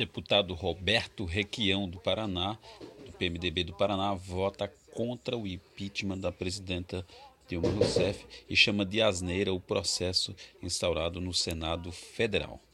Deputado Roberto Requião, do Paraná, do PMDB do Paraná, vota contra o impeachment da presidenta Dilma Rousseff e chama de asneira o processo instaurado no Senado Federal.